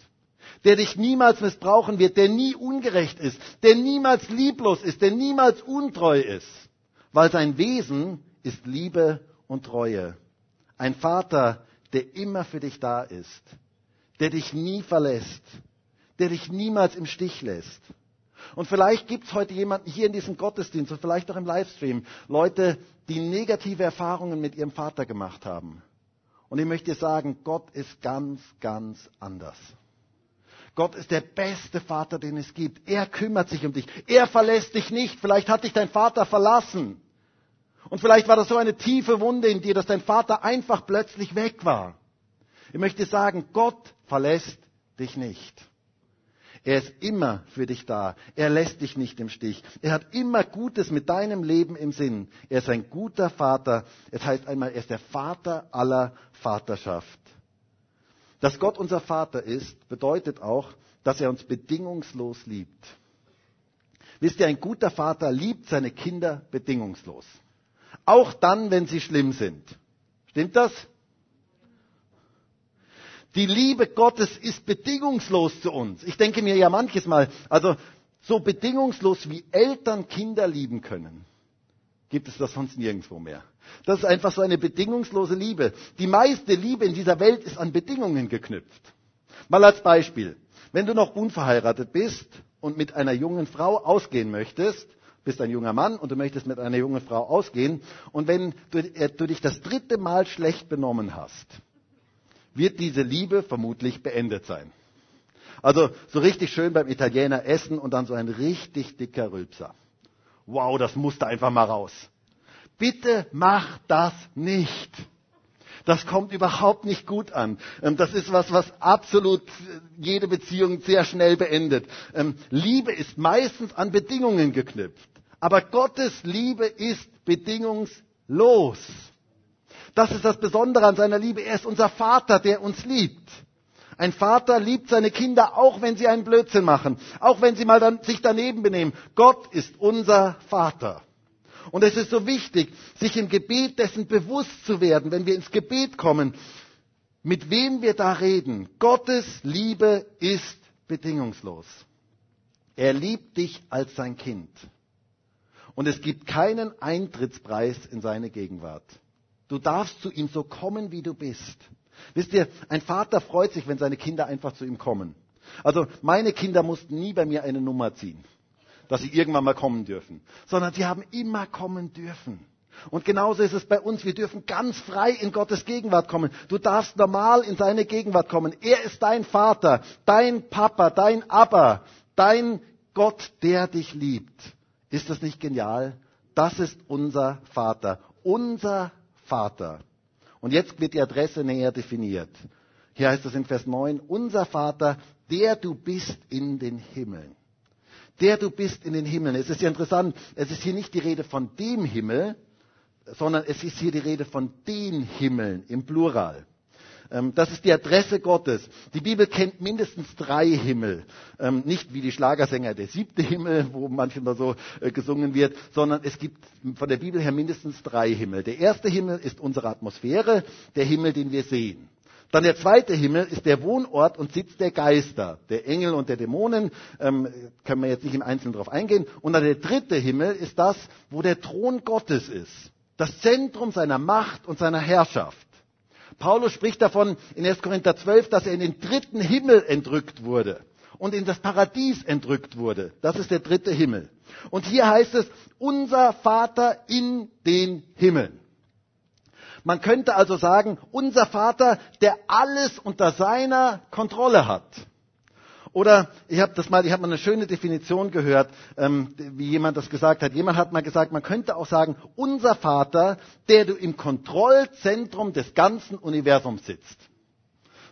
Der dich niemals missbrauchen wird, der nie ungerecht ist, der niemals lieblos ist, der niemals untreu ist. Weil sein Wesen ist Liebe und Treue. Ein Vater, der immer für dich da ist, der dich nie verlässt, der dich niemals im Stich lässt. Und vielleicht gibt es heute jemanden hier in diesem Gottesdienst und vielleicht auch im Livestream, Leute, die negative Erfahrungen mit ihrem Vater gemacht haben. Und ich möchte sagen, Gott ist ganz, ganz anders. Gott ist der beste Vater, den es gibt. Er kümmert sich um dich. Er verlässt dich nicht. Vielleicht hat dich dein Vater verlassen. Und vielleicht war das so eine tiefe Wunde in dir, dass dein Vater einfach plötzlich weg war. Ich möchte sagen, Gott verlässt dich nicht. Er ist immer für dich da. Er lässt dich nicht im Stich. Er hat immer Gutes mit deinem Leben im Sinn. Er ist ein guter Vater. Es heißt einmal, er ist der Vater aller Vaterschaft. Dass Gott unser Vater ist, bedeutet auch, dass er uns bedingungslos liebt. Wisst ihr, ein guter Vater liebt seine Kinder bedingungslos. Auch dann, wenn sie schlimm sind. Stimmt das? Die Liebe Gottes ist bedingungslos zu uns. Ich denke mir ja manches Mal, also so bedingungslos wie Eltern Kinder lieben können, gibt es das sonst nirgendwo mehr. Das ist einfach so eine bedingungslose Liebe. Die meiste Liebe in dieser Welt ist an Bedingungen geknüpft. Mal als Beispiel. Wenn du noch unverheiratet bist und mit einer jungen Frau ausgehen möchtest, bist ein junger Mann und du möchtest mit einer jungen Frau ausgehen und wenn du, äh, du dich das dritte Mal schlecht benommen hast, wird diese Liebe vermutlich beendet sein. Also so richtig schön beim Italiener essen und dann so ein richtig dicker Rülpser. Wow, das musste einfach mal raus. Bitte mach das nicht. Das kommt überhaupt nicht gut an. Ähm, das ist was, was absolut jede Beziehung sehr schnell beendet. Ähm, Liebe ist meistens an Bedingungen geknüpft. Aber Gottes Liebe ist bedingungslos. Das ist das Besondere an seiner Liebe. Er ist unser Vater, der uns liebt. Ein Vater liebt seine Kinder, auch wenn sie einen Blödsinn machen, auch wenn sie mal dann sich daneben benehmen. Gott ist unser Vater. Und es ist so wichtig, sich im Gebet dessen bewusst zu werden, wenn wir ins Gebet kommen, mit wem wir da reden. Gottes Liebe ist bedingungslos. Er liebt dich als sein Kind. Und es gibt keinen Eintrittspreis in seine Gegenwart. Du darfst zu ihm so kommen, wie du bist. Wisst ihr, ein Vater freut sich, wenn seine Kinder einfach zu ihm kommen. Also meine Kinder mussten nie bei mir eine Nummer ziehen, dass sie irgendwann mal kommen dürfen, sondern sie haben immer kommen dürfen. Und genauso ist es bei uns. Wir dürfen ganz frei in Gottes Gegenwart kommen. Du darfst normal in seine Gegenwart kommen. Er ist dein Vater, dein Papa, dein Abba, dein Gott, der dich liebt. Ist das nicht genial? Das ist unser Vater. Unser Vater. Und jetzt wird die Adresse näher definiert. Hier heißt es in Vers 9, unser Vater, der du bist in den Himmeln. Der du bist in den Himmeln. Es ist ja interessant, es ist hier nicht die Rede von dem Himmel, sondern es ist hier die Rede von den Himmeln im Plural. Ähm, das ist die Adresse Gottes. Die Bibel kennt mindestens drei Himmel. Ähm, nicht wie die Schlagersänger der siebte Himmel, wo manchmal so äh, gesungen wird, sondern es gibt von der Bibel her mindestens drei Himmel. Der erste Himmel ist unsere Atmosphäre, der Himmel, den wir sehen. Dann der zweite Himmel ist der Wohnort und Sitz der Geister, der Engel und der Dämonen, ähm, können wir jetzt nicht im Einzelnen darauf eingehen. Und dann der dritte Himmel ist das, wo der Thron Gottes ist, das Zentrum seiner Macht und seiner Herrschaft. Paulus spricht davon in 1. Korinther 12, dass er in den dritten Himmel entrückt wurde und in das Paradies entrückt wurde. Das ist der dritte Himmel. Und hier heißt es, unser Vater in den Himmeln. Man könnte also sagen, unser Vater, der alles unter seiner Kontrolle hat. Oder ich habe das mal, ich habe mal eine schöne Definition gehört, ähm, wie jemand das gesagt hat. Jemand hat mal gesagt, man könnte auch sagen, unser Vater, der du im Kontrollzentrum des ganzen Universums sitzt.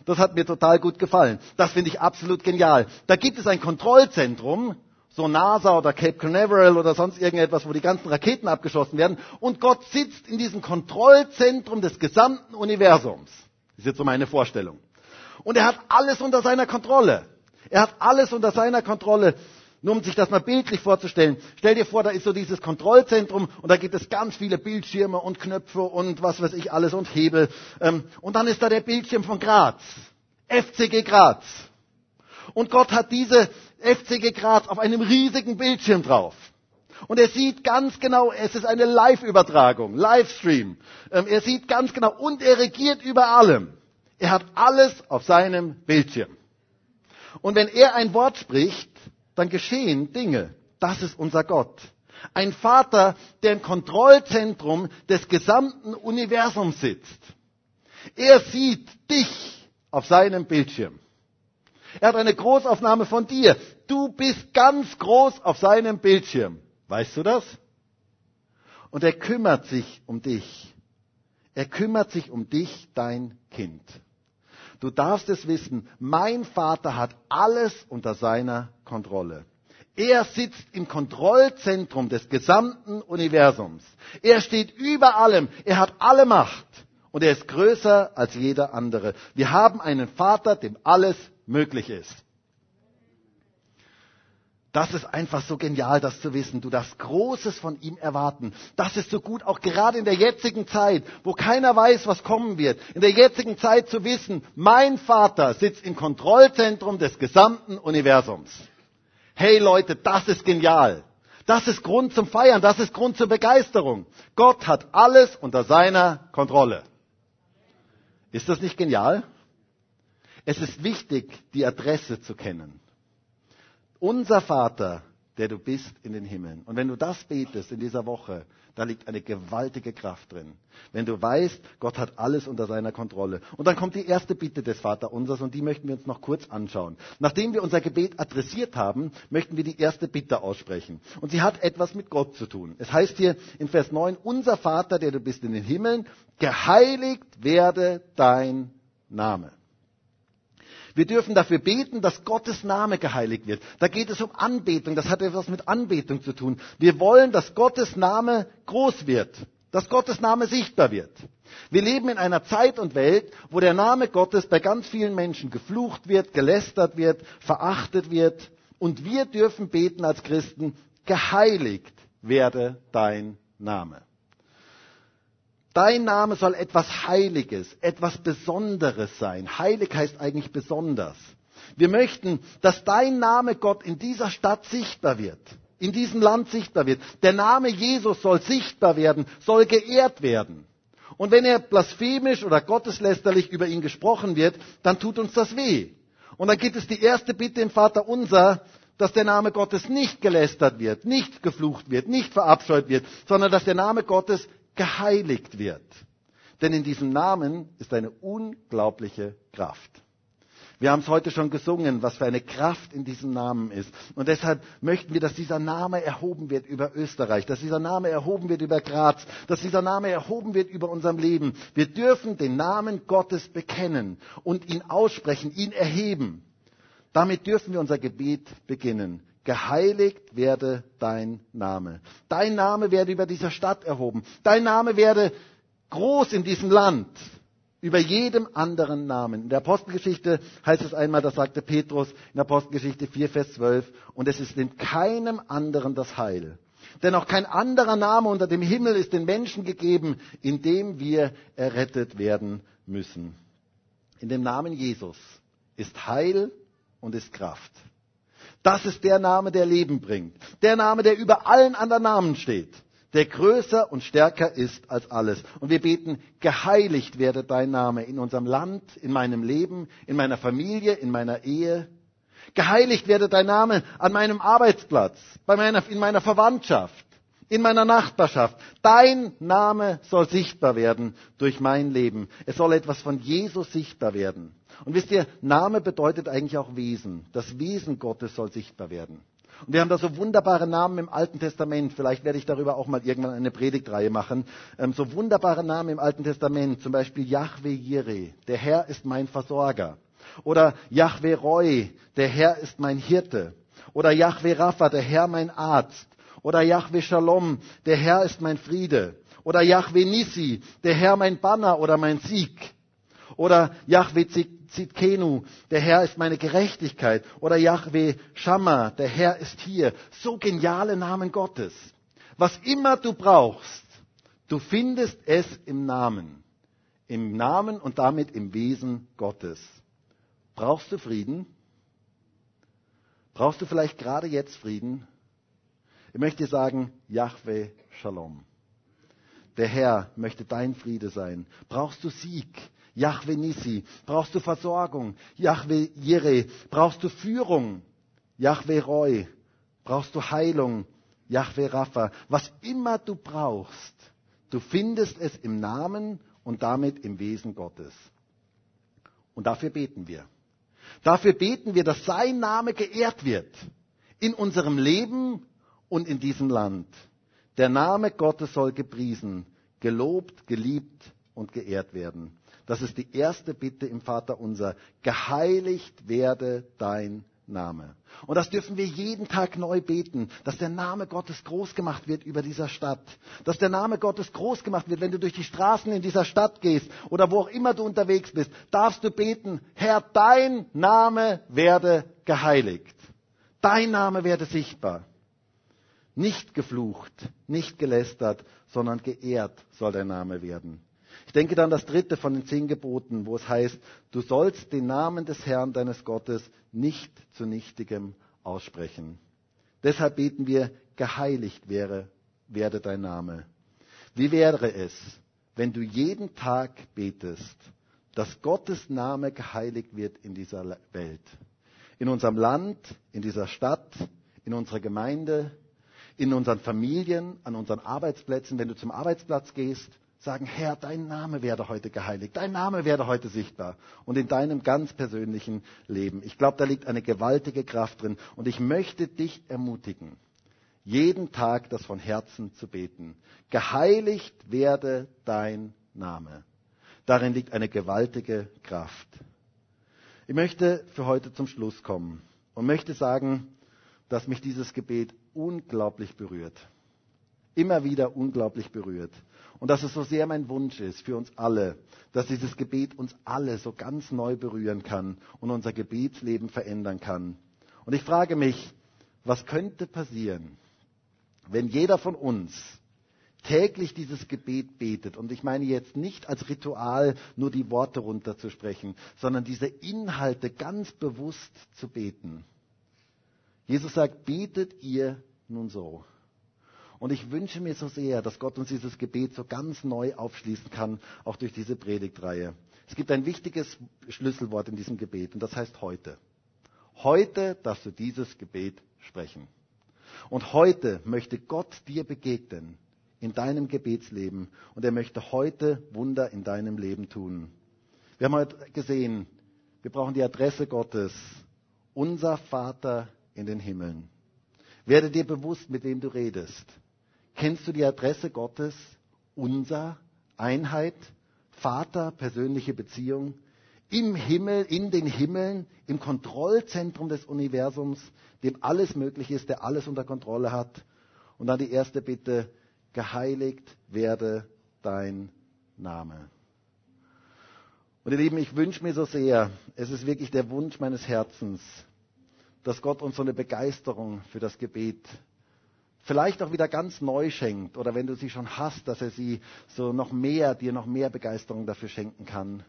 Das hat mir total gut gefallen. Das finde ich absolut genial. Da gibt es ein Kontrollzentrum, so NASA oder Cape Canaveral oder sonst irgendetwas, wo die ganzen Raketen abgeschossen werden. Und Gott sitzt in diesem Kontrollzentrum des gesamten Universums. Das ist jetzt so meine Vorstellung. Und er hat alles unter seiner Kontrolle. Er hat alles unter seiner Kontrolle. Nur um sich das mal bildlich vorzustellen. Stell dir vor, da ist so dieses Kontrollzentrum und da gibt es ganz viele Bildschirme und Knöpfe und was weiß ich alles und Hebel. Ähm, und dann ist da der Bildschirm von Graz. FCG Graz. Und Gott hat diese FCG Graz auf einem riesigen Bildschirm drauf. Und er sieht ganz genau, es ist eine Live-Übertragung, Livestream. Ähm, er sieht ganz genau und er regiert über allem. Er hat alles auf seinem Bildschirm. Und wenn er ein Wort spricht, dann geschehen Dinge. Das ist unser Gott. Ein Vater, der im Kontrollzentrum des gesamten Universums sitzt. Er sieht dich auf seinem Bildschirm. Er hat eine Großaufnahme von dir. Du bist ganz groß auf seinem Bildschirm. Weißt du das? Und er kümmert sich um dich. Er kümmert sich um dich, dein Kind. Du darfst es wissen, mein Vater hat alles unter seiner Kontrolle. Er sitzt im Kontrollzentrum des gesamten Universums. Er steht über allem. Er hat alle Macht. Und er ist größer als jeder andere. Wir haben einen Vater, dem alles möglich ist. Das ist einfach so genial, das zu wissen. Du darfst Großes von ihm erwarten. Das ist so gut, auch gerade in der jetzigen Zeit, wo keiner weiß, was kommen wird. In der jetzigen Zeit zu wissen, mein Vater sitzt im Kontrollzentrum des gesamten Universums. Hey Leute, das ist genial. Das ist Grund zum Feiern, das ist Grund zur Begeisterung. Gott hat alles unter seiner Kontrolle. Ist das nicht genial? Es ist wichtig, die Adresse zu kennen. Unser Vater, der du bist in den Himmeln. Und wenn du das betest in dieser Woche, da liegt eine gewaltige Kraft drin. Wenn du weißt, Gott hat alles unter seiner Kontrolle. Und dann kommt die erste Bitte des Vaterunsers und die möchten wir uns noch kurz anschauen. Nachdem wir unser Gebet adressiert haben, möchten wir die erste Bitte aussprechen. Und sie hat etwas mit Gott zu tun. Es heißt hier in Vers 9, unser Vater, der du bist in den Himmeln, geheiligt werde dein Name. Wir dürfen dafür beten, dass Gottes Name geheiligt wird. Da geht es um Anbetung. Das hat etwas mit Anbetung zu tun. Wir wollen, dass Gottes Name groß wird. Dass Gottes Name sichtbar wird. Wir leben in einer Zeit und Welt, wo der Name Gottes bei ganz vielen Menschen geflucht wird, gelästert wird, verachtet wird. Und wir dürfen beten als Christen, geheiligt werde dein Name. Dein Name soll etwas Heiliges, etwas Besonderes sein. Heilig heißt eigentlich besonders. Wir möchten, dass dein Name Gott in dieser Stadt sichtbar wird, in diesem Land sichtbar wird. Der Name Jesus soll sichtbar werden, soll geehrt werden. Und wenn er blasphemisch oder gotteslästerlich über ihn gesprochen wird, dann tut uns das weh. Und dann gibt es die erste Bitte im Vater unser, dass der Name Gottes nicht gelästert wird, nicht geflucht wird, nicht verabscheut wird, sondern dass der Name Gottes geheiligt wird. Denn in diesem Namen ist eine unglaubliche Kraft. Wir haben es heute schon gesungen, was für eine Kraft in diesem Namen ist. Und deshalb möchten wir, dass dieser Name erhoben wird über Österreich, dass dieser Name erhoben wird über Graz, dass dieser Name erhoben wird über unserem Leben. Wir dürfen den Namen Gottes bekennen und ihn aussprechen, ihn erheben. Damit dürfen wir unser Gebet beginnen geheiligt werde dein Name. Dein Name werde über dieser Stadt erhoben. Dein Name werde groß in diesem Land, über jedem anderen Namen. In der Apostelgeschichte heißt es einmal, das sagte Petrus in Apostelgeschichte 4, Vers 12, und es ist in keinem anderen das Heil. Denn auch kein anderer Name unter dem Himmel ist den Menschen gegeben, in dem wir errettet werden müssen. In dem Namen Jesus ist Heil und ist Kraft. Das ist der Name, der Leben bringt. Der Name, der über allen anderen Namen steht. Der größer und stärker ist als alles. Und wir beten, geheiligt werde dein Name in unserem Land, in meinem Leben, in meiner Familie, in meiner Ehe. Geheiligt werde dein Name an meinem Arbeitsplatz, bei meiner, in meiner Verwandtschaft, in meiner Nachbarschaft. Dein Name soll sichtbar werden durch mein Leben. Es soll etwas von Jesus sichtbar werden. Und wisst ihr, Name bedeutet eigentlich auch Wesen. Das Wesen Gottes soll sichtbar werden. Und wir haben da so wunderbare Namen im Alten Testament. Vielleicht werde ich darüber auch mal irgendwann eine Predigtreihe machen. Ähm, so wunderbare Namen im Alten Testament. Zum Beispiel Yahweh Jireh. Der Herr ist mein Versorger. Oder Yahweh Roy. Der Herr ist mein Hirte. Oder Yahweh Rapha. Der Herr mein Arzt. Oder Yahweh Shalom. Der Herr ist mein Friede. Oder Yahweh Nissi. Der Herr mein Banner oder mein Sieg. Oder Yahweh Zitkenu, der Herr ist meine Gerechtigkeit. Oder Yahweh Shammah, der Herr ist hier. So geniale Namen Gottes. Was immer du brauchst, du findest es im Namen. Im Namen und damit im Wesen Gottes. Brauchst du Frieden? Brauchst du vielleicht gerade jetzt Frieden? Ich möchte sagen, Yahweh Shalom. Der Herr möchte dein Friede sein. Brauchst du Sieg? Yahweh Nissi, brauchst du Versorgung. Yahweh Jireh, brauchst du Führung. Yahweh Roy, brauchst du Heilung, Yahweh Rapha, was immer du brauchst, du findest es im Namen und damit im Wesen Gottes. Und dafür beten wir. Dafür beten wir, dass sein Name geehrt wird in unserem Leben und in diesem Land. Der Name Gottes soll gepriesen, gelobt, geliebt und geehrt werden. Das ist die erste Bitte im Vater unser. Geheiligt werde dein Name. Und das dürfen wir jeden Tag neu beten, dass der Name Gottes groß gemacht wird über dieser Stadt. Dass der Name Gottes groß gemacht wird, wenn du durch die Straßen in dieser Stadt gehst oder wo auch immer du unterwegs bist, darfst du beten, Herr, dein Name werde geheiligt. Dein Name werde sichtbar. Nicht geflucht, nicht gelästert, sondern geehrt soll dein Name werden. Ich denke dann das dritte von den zehn Geboten, wo es heißt, du sollst den Namen des Herrn deines Gottes nicht zu nichtigem aussprechen. Deshalb beten wir, geheiligt wäre, werde dein Name. Wie wäre es, wenn du jeden Tag betest, dass Gottes Name geheiligt wird in dieser Welt? In unserem Land, in dieser Stadt, in unserer Gemeinde, in unseren Familien, an unseren Arbeitsplätzen, wenn du zum Arbeitsplatz gehst, sagen, Herr, dein Name werde heute geheiligt, dein Name werde heute sichtbar und in deinem ganz persönlichen Leben. Ich glaube, da liegt eine gewaltige Kraft drin und ich möchte dich ermutigen, jeden Tag das von Herzen zu beten. Geheiligt werde dein Name. Darin liegt eine gewaltige Kraft. Ich möchte für heute zum Schluss kommen und möchte sagen, dass mich dieses Gebet unglaublich berührt. Immer wieder unglaublich berührt. Und dass es so sehr mein Wunsch ist für uns alle, dass dieses Gebet uns alle so ganz neu berühren kann und unser Gebetsleben verändern kann. Und ich frage mich, was könnte passieren, wenn jeder von uns täglich dieses Gebet betet, und ich meine jetzt nicht als Ritual nur die Worte runterzusprechen, sondern diese Inhalte ganz bewusst zu beten. Jesus sagt, betet ihr nun so. Und ich wünsche mir so sehr, dass Gott uns dieses Gebet so ganz neu aufschließen kann, auch durch diese Predigtreihe. Es gibt ein wichtiges Schlüsselwort in diesem Gebet und das heißt heute. Heute darfst du dieses Gebet sprechen. Und heute möchte Gott dir begegnen in deinem Gebetsleben und er möchte heute Wunder in deinem Leben tun. Wir haben heute gesehen, wir brauchen die Adresse Gottes. Unser Vater in den Himmeln. Werde dir bewusst, mit wem du redest. Kennst du die Adresse Gottes? Unser, Einheit, Vater, persönliche Beziehung, im Himmel, in den Himmeln, im Kontrollzentrum des Universums, dem alles möglich ist, der alles unter Kontrolle hat. Und dann die erste Bitte, geheiligt werde dein Name. Und ihr Lieben, ich wünsche mir so sehr, es ist wirklich der Wunsch meines Herzens, dass Gott uns so eine Begeisterung für das Gebet vielleicht auch wieder ganz neu schenkt oder wenn du sie schon hast, dass er sie so noch mehr, dir noch mehr Begeisterung dafür schenken kann.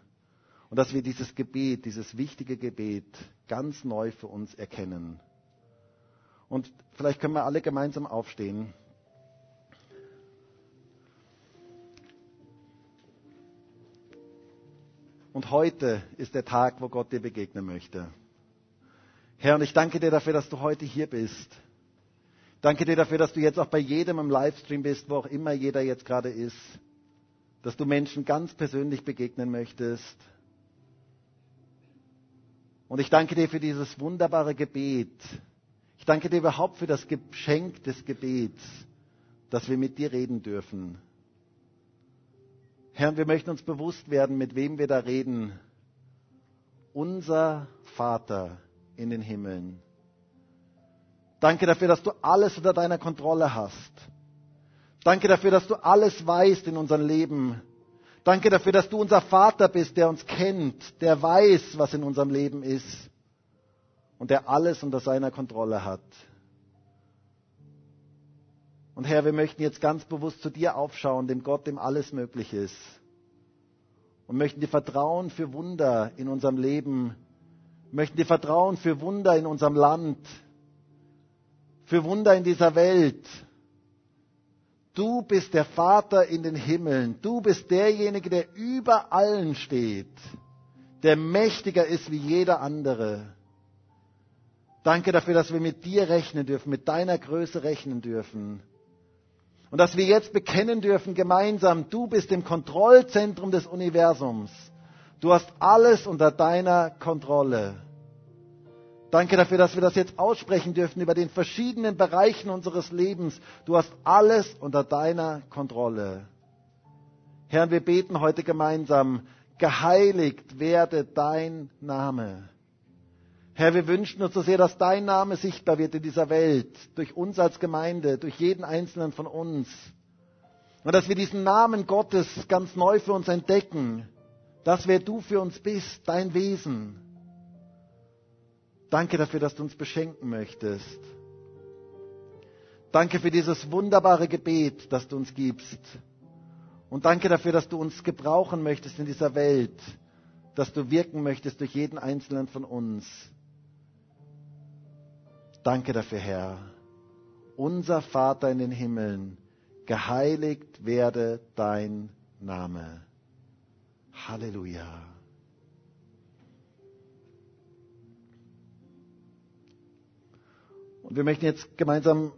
Und dass wir dieses Gebet, dieses wichtige Gebet ganz neu für uns erkennen. Und vielleicht können wir alle gemeinsam aufstehen. Und heute ist der Tag, wo Gott dir begegnen möchte. Herr, und ich danke dir dafür, dass du heute hier bist. Danke dir dafür, dass du jetzt auch bei jedem im Livestream bist, wo auch immer jeder jetzt gerade ist. Dass du Menschen ganz persönlich begegnen möchtest. Und ich danke dir für dieses wunderbare Gebet. Ich danke dir überhaupt für das Geschenk des Gebets, dass wir mit dir reden dürfen. Herr, wir möchten uns bewusst werden, mit wem wir da reden. Unser Vater in den Himmeln. Danke dafür, dass du alles unter deiner Kontrolle hast. Danke dafür, dass du alles weißt in unserem Leben. Danke dafür, dass du unser Vater bist, der uns kennt, der weiß, was in unserem Leben ist und der alles unter seiner Kontrolle hat. Und Herr, wir möchten jetzt ganz bewusst zu dir aufschauen, dem Gott, dem alles möglich ist. Und möchten dir vertrauen für Wunder in unserem Leben. Möchten dir vertrauen für Wunder in unserem Land für Wunder in dieser Welt. Du bist der Vater in den Himmeln. Du bist derjenige, der über allen steht, der mächtiger ist wie jeder andere. Danke dafür, dass wir mit dir rechnen dürfen, mit deiner Größe rechnen dürfen. Und dass wir jetzt bekennen dürfen gemeinsam, du bist im Kontrollzentrum des Universums. Du hast alles unter deiner Kontrolle. Danke dafür, dass wir das jetzt aussprechen dürfen über den verschiedenen Bereichen unseres Lebens. Du hast alles unter deiner Kontrolle. Herr, wir beten heute gemeinsam, geheiligt werde dein Name. Herr, wir wünschen uns so sehr, dass dein Name sichtbar wird in dieser Welt, durch uns als Gemeinde, durch jeden einzelnen von uns. Und dass wir diesen Namen Gottes ganz neu für uns entdecken, das, wer du für uns bist, dein Wesen. Danke dafür, dass du uns beschenken möchtest. Danke für dieses wunderbare Gebet, das du uns gibst. Und danke dafür, dass du uns gebrauchen möchtest in dieser Welt, dass du wirken möchtest durch jeden einzelnen von uns. Danke dafür, Herr. Unser Vater in den Himmeln, geheiligt werde dein Name. Halleluja. Und wir möchten jetzt gemeinsam